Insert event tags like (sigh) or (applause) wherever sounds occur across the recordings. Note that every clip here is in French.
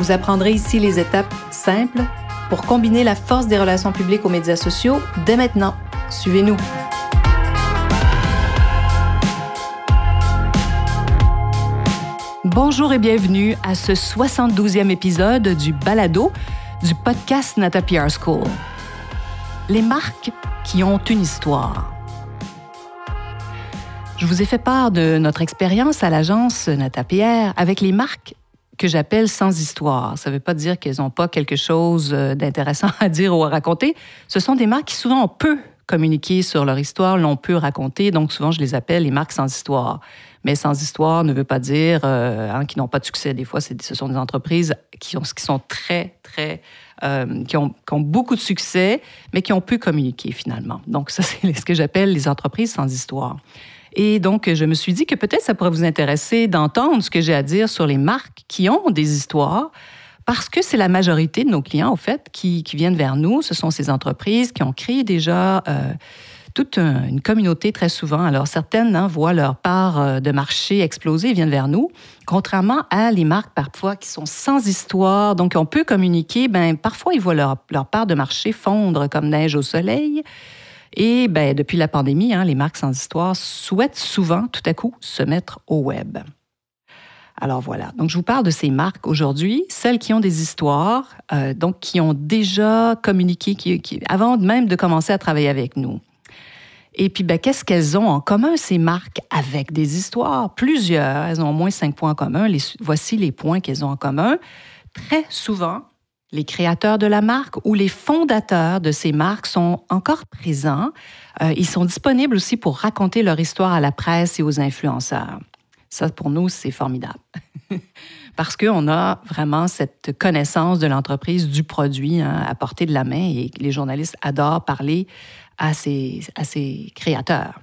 Vous apprendrez ici les étapes simples pour combiner la force des relations publiques aux médias sociaux dès maintenant. Suivez-nous. Bonjour et bienvenue à ce 72e épisode du Balado du podcast Nata PR School. Les marques qui ont une histoire. Je vous ai fait part de notre expérience à l'agence Nata PR avec les marques que j'appelle sans histoire. Ça ne veut pas dire qu'elles n'ont pas quelque chose euh, d'intéressant à dire ou à raconter. Ce sont des marques qui souvent ont peu communiqué sur leur histoire, l'ont peu raconté, donc souvent je les appelle les marques sans histoire. Mais sans histoire ne veut pas dire euh, hein, n'ont pas de succès. Des fois, ce sont des entreprises qui, ont, sont très, très... Euh, qui, ont, qui, ont, beaucoup de succès, mais qui ont peu communiqué finalement. Donc, ça, (laughs) c'est ce que j'appelle les entreprises sans histoire. Et donc, je me suis dit que peut-être ça pourrait vous intéresser d'entendre ce que j'ai à dire sur les marques qui ont des histoires, parce que c'est la majorité de nos clients, au fait, qui, viennent vers nous. Ce sont ces entreprises qui ont créé déjà euh, toute une communauté très souvent. Alors, certaines hein, voient leur part euh, de marché exploser et viennent vers nous, contrairement à les marques parfois qui sont sans histoire, donc on peut communiquer. Ben, parfois, ils voient leur, leur part de marché fondre comme neige au soleil. Et ben, depuis la pandémie, hein, les marques sans histoire souhaitent souvent, tout à coup, se mettre au web. Alors voilà, donc je vous parle de ces marques aujourd'hui, celles qui ont des histoires, euh, donc qui ont déjà communiqué, qui, avant même de commencer à travailler avec nous. Et puis, ben, qu'est-ce qu'elles ont en commun, ces marques, avec des histoires? Plusieurs. Elles ont au moins cinq points en commun. Voici les points qu'elles ont en commun. Très souvent, les créateurs de la marque ou les fondateurs de ces marques sont encore présents. Euh, ils sont disponibles aussi pour raconter leur histoire à la presse et aux influenceurs. Ça, pour nous, c'est formidable. (laughs) Parce qu'on a vraiment cette connaissance de l'entreprise, du produit hein, à portée de la main et les journalistes adorent parler à ces, à ces créateurs.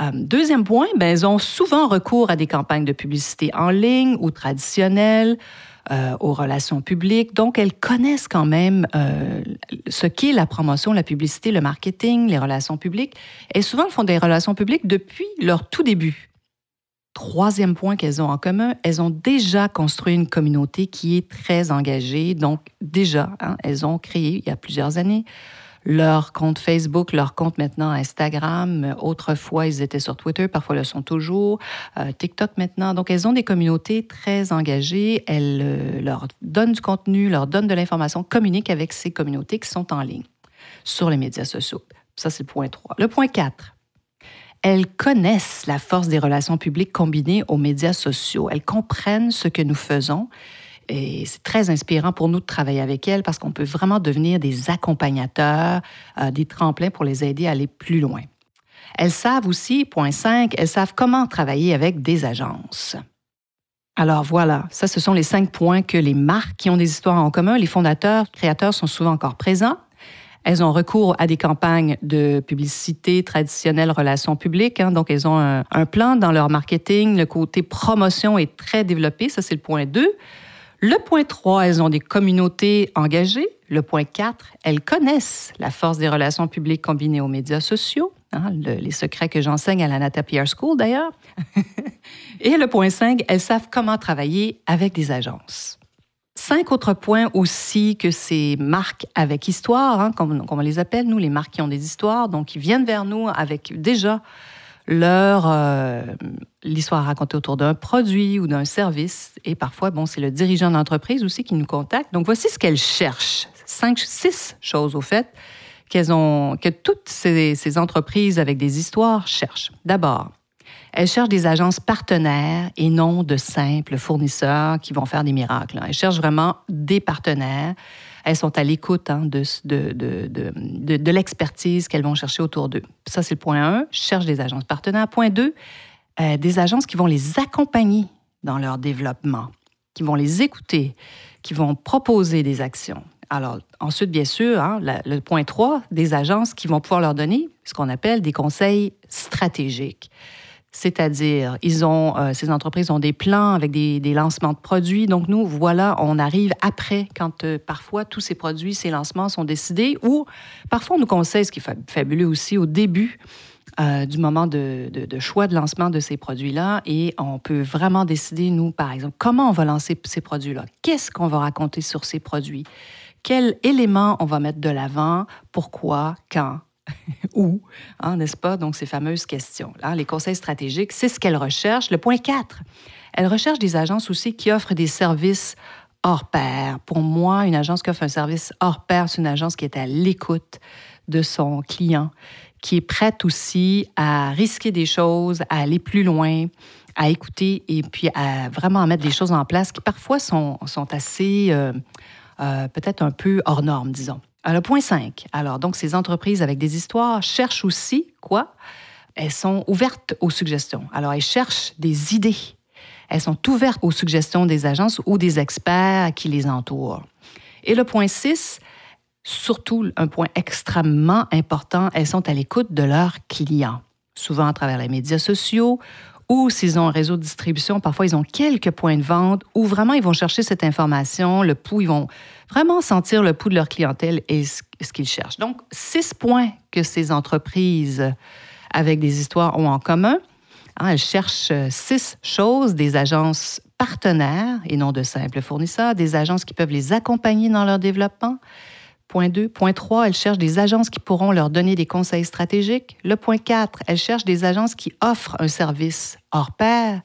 Euh, deuxième point, ben, ils ont souvent recours à des campagnes de publicité en ligne ou traditionnelles euh, aux relations publiques. Donc, elles connaissent quand même euh, ce qu'est la promotion, la publicité, le marketing, les relations publiques. Et souvent, elles font des relations publiques depuis leur tout début. Troisième point qu'elles ont en commun, elles ont déjà construit une communauté qui est très engagée. Donc, déjà, hein, elles ont créé, il y a plusieurs années, leur compte Facebook, leur compte maintenant Instagram. Autrefois, ils étaient sur Twitter, parfois le sont toujours. Euh, TikTok maintenant. Donc, elles ont des communautés très engagées. Elles euh, leur donnent du contenu, leur donnent de l'information, communiquent avec ces communautés qui sont en ligne sur les médias sociaux. Ça, c'est le point 3. Le point 4. Elles connaissent la force des relations publiques combinées aux médias sociaux. Elles comprennent ce que nous faisons et c'est très inspirant pour nous de travailler avec elles parce qu'on peut vraiment devenir des accompagnateurs, euh, des tremplins pour les aider à aller plus loin. Elles savent aussi, point 5, elles savent comment travailler avec des agences. Alors voilà, ça ce sont les cinq points que les marques qui ont des histoires en commun, les fondateurs, créateurs sont souvent encore présents. Elles ont recours à des campagnes de publicité traditionnelles, relations publiques. Hein, donc, elles ont un, un, plan dans leur marketing. Le côté promotion est très développé. Ça, c'est le point 2. Le point 3, elles ont des communautés engagées. Le point 4, elles connaissent la force des relations publiques combinées aux médias sociaux. Hein, les secrets que j'enseigne à la Nata School d'ailleurs. (laughs) Et le point 5, elles savent comment travailler avec des agences. Cinq autres points aussi que ces marques avec histoire, hein, comme, comme, on les appelle, nous, les marques qui ont des histoires, donc qui viennent vers nous avec déjà leur euh, l'histoire racontée autour d'un produit ou d'un service. Et parfois, bon, c'est le dirigeant d'entreprise aussi qui nous contacte. Donc, voici ce qu'elles cherchent. Cinq, six choses, au fait, qu'elles ont, que toutes ces, ces entreprises avec des histoires cherchent. D'abord, elles cherchent des agences partenaires et non de simples fournisseurs qui vont faire des miracles. Elles cherchent vraiment des partenaires elles sont à l'écoute hein, de, de, de, l'expertise qu'elles vont chercher autour d'eux. Ça, c'est le point 1. Cherche des agences partenaires. Point 2, euh, des agences qui vont les accompagner dans leur développement, qui vont les écouter, qui vont proposer des actions. Alors, ensuite, bien sûr, hein, le point 3, des agences qui vont pouvoir leur donner ce qu'on appelle des conseils stratégiques. C'est-à-dire, euh, ces entreprises ont des plans avec des, lancements de produits. Donc, nous, voilà, on arrive après, quand euh, parfois tous ces produits, ces lancements sont décidés, ou parfois on nous conseille, ce qui est fabuleux aussi, au début euh, du moment de, de, choix de lancement de ces produits-là, et on peut vraiment décider, nous, par exemple, comment on va lancer ces produits-là, qu'est-ce qu'on va raconter sur ces produits, quels éléments on va mettre de l'avant, pourquoi, quand, où, hein, n'est-ce pas? Donc, ces fameuses questions. Là, les conseils stratégiques, c'est ce qu'elles recherchent. Le point 4, elles recherchent des agences aussi qui offrent des services hors pair. Pour moi, une agence qui offre un service hors pair, c'est une agence qui est à l'écoute de son client, qui est prête aussi à risquer des choses, à aller plus loin, à écouter et puis à vraiment mettre des choses en place qui parfois sont, assez, euh, euh, peut-être un peu hors normes, disons. Alors, point 5. Alors, donc, ces entreprises avec des histoires cherchent aussi quoi? Elles sont ouvertes aux suggestions. Alors, elles cherchent des idées. Elles sont ouvertes aux suggestions des agences ou des experts qui les entourent. Et le point 6, surtout un point extrêmement important, elles sont à l'écoute de leurs clients, souvent à travers les médias sociaux ou s'ils ont un réseau de distribution, parfois ils ont quelques points de vente où vraiment ils vont chercher cette information, le pouls, ils vont vraiment sentir le pouls de leur clientèle et ce, qu'ils cherchent. Donc, six points que ces entreprises avec des histoires ont en commun. Hein, elles cherchent six choses, des agences partenaires et non de simples fournisseurs, des agences qui peuvent les accompagner dans leur développement, Point 2. Point 3, elles cherchent des agences qui pourront leur donner des conseils stratégiques. Le point 4, elles cherchent des agences qui offrent un service hors pair.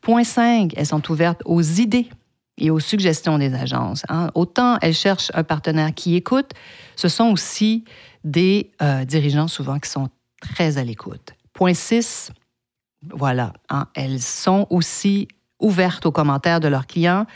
Point 5, elles sont ouvertes aux idées et aux suggestions des agences. Hein. Autant elles cherchent un partenaire qui écoute, ce sont aussi des euh, dirigeants souvent qui sont très à l'écoute. Point 6, voilà, hein, elles sont aussi ouvertes aux commentaires de leurs clients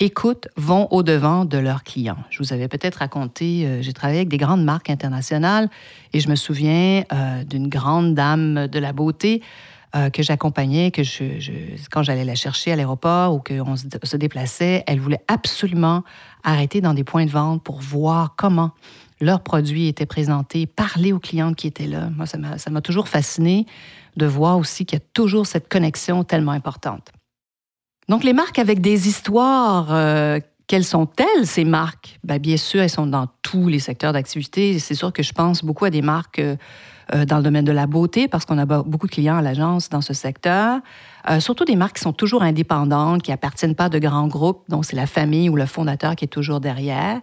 écoutent, vont au-devant de leurs clients. Je vous avais peut-être raconté, euh, j'ai travaillé avec des grandes marques internationales et je me souviens euh, d'une grande dame de la beauté euh, que j'accompagnais, que je, quand j'allais la chercher à l'aéroport ou qu'on se, se déplaçait, elle voulait absolument arrêter dans des points de vente pour voir comment leurs produits étaient présentés, parler aux clients qui étaient là. Moi, ça m'a toujours fasciné de voir aussi qu'il y a toujours cette connexion tellement importante. Donc, les marques avec des histoires, euh, quelles sont-elles, ces marques? Bien, bien sûr, elles sont dans tous les secteurs d'activité. C'est sûr que je pense beaucoup à des marques euh, dans le domaine de la beauté, parce qu'on a beaucoup de clients à l'agence dans ce secteur. surtout des marques qui sont toujours indépendantes, qui appartiennent pas de grands groupes, donc c'est la famille ou le fondateur qui est toujours derrière.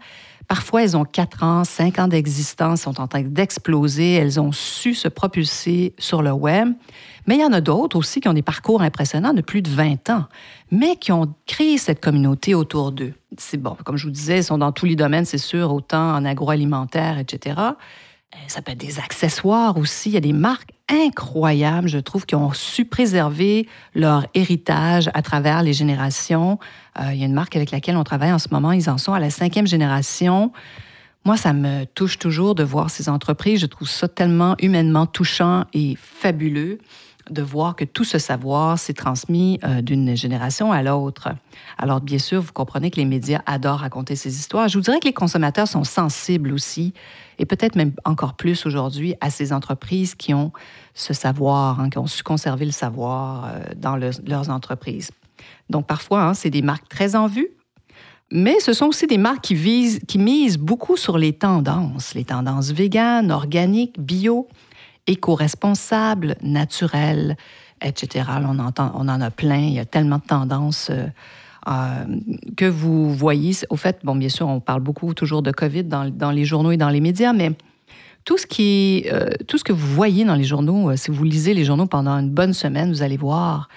Parfois, elles ont 4 ans, 5 ans d'existence, sont en train d'exploser, elles ont su se propulser sur le web. Mais il y en a d'autres aussi qui ont des parcours impressionnants de plus de 20 ans, mais qui ont créé cette communauté autour d'eux. C'est bon, comme je vous disais, ils sont dans tous les domaines, c'est sûr, autant en agroalimentaire, etc. Euh, ça peut être des accessoires aussi. Il y a des marques incroyables, je trouve, qui ont su préserver leur héritage à travers les générations. Euh, il y a une marque avec laquelle on travaille en ce moment. Ils en sont à la cinquième génération. Moi, ça me touche toujours de voir ces entreprises. Je trouve ça tellement humainement touchant et fabuleux de voir que tout ce savoir s'est transmis euh, d'une génération à l'autre. Alors, bien sûr, vous comprenez que les médias adorent raconter ces histoires. Je vous dirais que les consommateurs sont sensibles aussi, et peut-être même encore plus aujourd'hui, à ces entreprises qui ont ce savoir, hein, qui ont su conserver le savoir euh, dans leurs entreprises. Donc, parfois, hein, c'est des marques très en vue, mais ce sont aussi des marques qui, visent, qui misent beaucoup sur les tendances, les tendances véganes, organiques, bio, éco-responsables, naturelles, etc. on, entend, on en a plein, il y a tellement de tendances euh, euh, que vous voyez. Au fait, bon, bien sûr, on parle beaucoup toujours de COVID dans, les journaux et dans les médias, mais tout ce, qui, euh, tout ce que vous voyez dans les journaux, si vous lisez les journaux pendant une bonne semaine, vous allez voir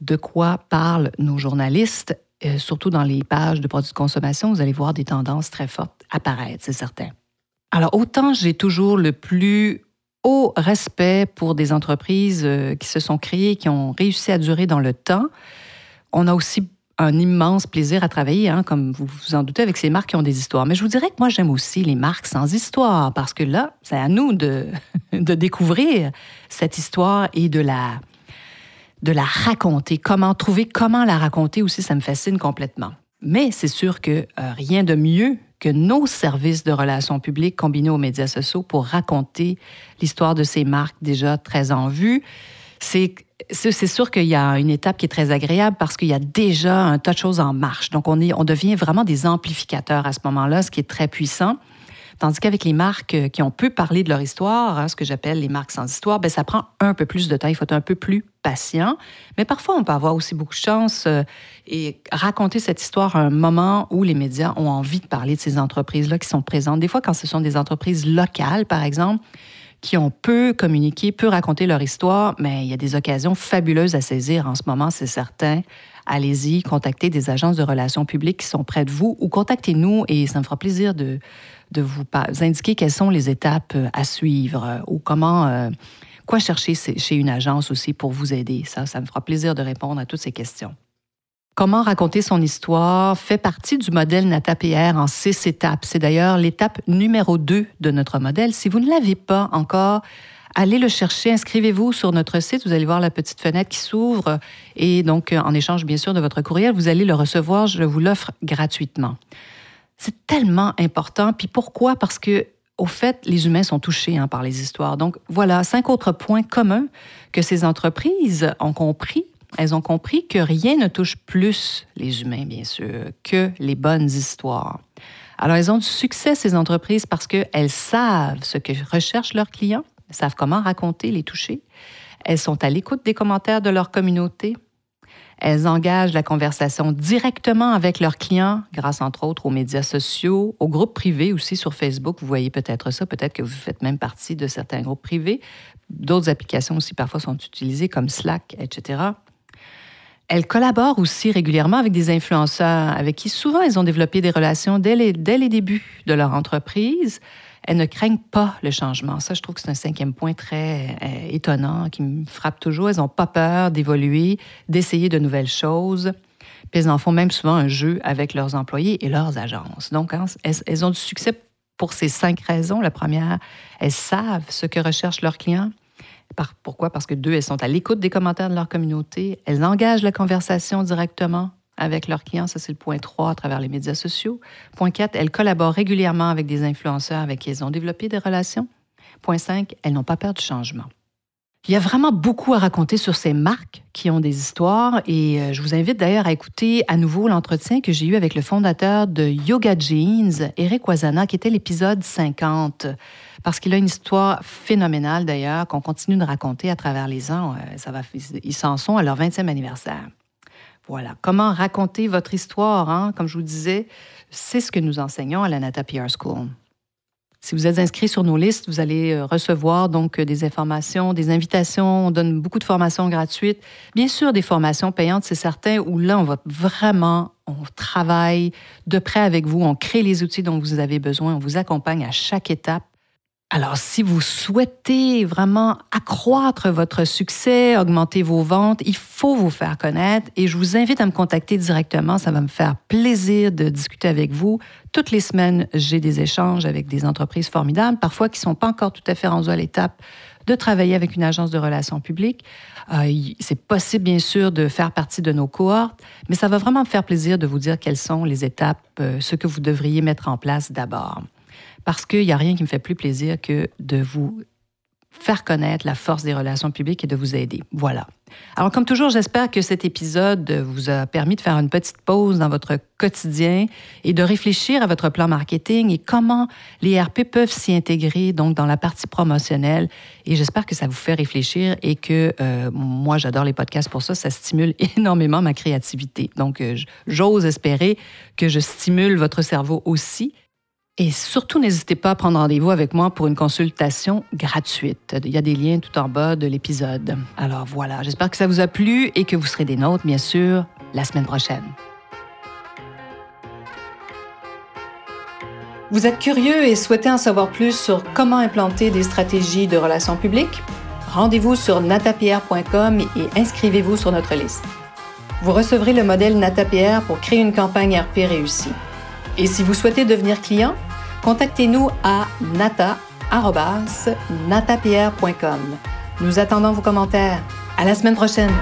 de quoi parlent nos journalistes, surtout dans les pages de produits de consommation, vous allez voir des tendances très fortes apparaître, c'est certain. Alors, autant j'ai toujours le plus haut respect pour des entreprises euh, qui se sont créées, qui ont réussi à durer dans le temps. On a aussi un immense plaisir à travailler, hein, comme vous vous en doutez, avec ces marques qui ont des histoires. Mais je vous dirais que moi, j'aime aussi les marques sans histoire, parce que là, c'est à nous de, (laughs) de découvrir cette histoire et de la de la raconter. Comment trouver comment la raconter aussi, ça me fascine complètement. Mais c'est sûr que euh, rien de mieux que nos services de relations publiques combinés aux médias sociaux pour raconter l'histoire de ces marques déjà très en vue. C'est sûr qu'il y a une étape qui est très agréable parce qu'il y a déjà un tas de choses en marche. Donc, on, est, on devient vraiment des amplificateurs à ce moment-là, ce qui est très puissant. Tandis qu'avec les marques euh, qui ont peu parlé de leur histoire, hein, ce que j'appelle les marques sans histoire, ben, ça prend un peu plus de temps. Il faut être un peu plus patient. Mais parfois, on peut avoir aussi beaucoup de chance euh, et raconter cette histoire à un moment où les médias ont envie de parler de ces entreprises-là qui sont présentes. Des fois, quand ce sont des entreprises locales, par exemple, qui ont peu communiqué, peu raconté leur histoire, mais il y a des occasions fabuleuses à saisir en ce moment, c'est certain. Allez-y, contactez des agences de relations publiques qui sont près de vous ou contactez-nous et ça me fera plaisir de, de vous indiquer quelles sont les étapes euh, à suivre euh, ou comment, euh, quoi chercher chez une agence aussi pour vous aider. Ça, ça me fera plaisir de répondre à toutes ces questions. Comment raconter son histoire fait partie du modèle NATAPR en six étapes. C'est d'ailleurs l'étape numéro 2 de notre modèle. Si vous ne l'avez pas encore, allez le chercher, inscrivez-vous sur notre site, vous allez voir la petite fenêtre qui s'ouvre et donc en échange bien sûr de votre courriel, vous allez le recevoir, je vous l'offre gratuitement. C'est tellement important. Puis pourquoi? Parce que au fait, les humains sont touchés hein, par les histoires. Donc voilà, cinq autres points communs que ces entreprises ont compris elles ont compris que rien ne touche plus les humains, bien sûr, que les bonnes histoires. Alors, elles ont du succès, ces entreprises, parce qu'elles savent ce que recherchent leurs clients, elles savent comment raconter, les toucher. Elles sont à l'écoute des commentaires de leur communauté. Elles engagent la conversation directement avec leurs clients, grâce entre autres aux médias sociaux, aux groupes privés aussi sur Facebook. Vous voyez peut-être ça, peut-être que vous faites même partie de certains groupes privés. D'autres applications aussi parfois sont utilisées comme Slack, etc. Elle collabore aussi régulièrement avec des influenceurs avec qui souvent elles ont développé des relations dès les, débuts de leur entreprise. Elles ne craignent pas le changement. Ça, je trouve que c'est un cinquième point très euh, étonnant qui me frappe toujours. Elles n'ont pas peur d'évoluer, d'essayer de nouvelles choses. Puis elles en font même souvent un jeu avec leurs employés et leurs agences. Donc, hein, elles ont du succès pour ces cinq raisons. La première, elles savent ce que recherchent leurs clients pourquoi? Parce que deux, elles sont à l'écoute des commentaires de leur communauté, elles engagent la conversation directement avec leurs clients, ça c'est le point 3 à travers les médias sociaux. Point 4, elles collaborent régulièrement avec des influenceurs avec qui elles ont développé des relations. Point 5, elles n'ont pas peur du changement. Il y a vraiment beaucoup à raconter sur ces marques qui ont des histoires et euh, je vous invite d'ailleurs à écouter à nouveau l'entretien que j'ai eu avec le fondateur de Yoga Jeans, Eric Wazana, qui était l'épisode 50 parce qu'il a une histoire phénoménale d'ailleurs qu'on continue de raconter à travers les ans. Euh, ça va, ils s'en sont à leur 20e anniversaire. Voilà. Comment raconter votre histoire, hein? comme je vous disais, c'est ce que nous enseignons à la Nata PR School. Si vous êtes inscrit sur nos listes, vous allez euh, recevoir donc euh, des informations, des invitations. On donne beaucoup de formations gratuites. Bien sûr, des formations payantes, c'est certain, où là, on va vraiment, on travaille de près avec vous, on crée les outils dont vous avez besoin, on vous accompagne à chaque étape alors, si vous souhaitez vraiment accroître votre succès, augmenter vos ventes, il faut vous faire connaître et je vous invite à me contacter directement. Ça va me faire plaisir de discuter avec vous. Toutes les semaines, j'ai des échanges avec des entreprises formidables, parfois qui ne sont pas encore tout à fait rendues à l'étape de travailler avec une agence de relations publiques. Euh, c'est possible, bien sûr, de faire partie de nos cohortes, mais ça va vraiment me faire plaisir de vous dire quelles sont les étapes, euh, ce que vous devriez mettre en place d'abord parce qu'il n'y a rien qui me fait plus plaisir que de vous faire connaître la force des relations publiques et de vous aider. Voilà. Alors, comme toujours, j'espère que cet épisode vous a permis de faire une petite pause dans votre quotidien et de réfléchir à votre plan marketing et comment les RP peuvent s'y intégrer donc dans la partie promotionnelle. Et j'espère que ça vous fait réfléchir et que euh, moi, j'adore les podcasts pour ça. Ça stimule (laughs) énormément ma créativité. Donc, euh, j'ose espérer que je stimule votre cerveau aussi et surtout, n'hésitez pas à prendre rendez-vous avec moi pour une consultation gratuite. Il y a des liens tout en bas de l'épisode. Alors voilà, j'espère que ça vous a plu et que vous serez des nôtres, bien sûr, la semaine prochaine. Vous êtes curieux et souhaitez en savoir plus sur comment implanter des stratégies de relations publiques? Rendez-vous sur natapierre.com et inscrivez-vous sur notre liste. Vous recevrez le modèle Natapierre pour créer une campagne RP réussie. Et si vous souhaitez devenir client, contactez-nous à nata.natapierre.com. Nous attendons vos commentaires. À la semaine prochaine!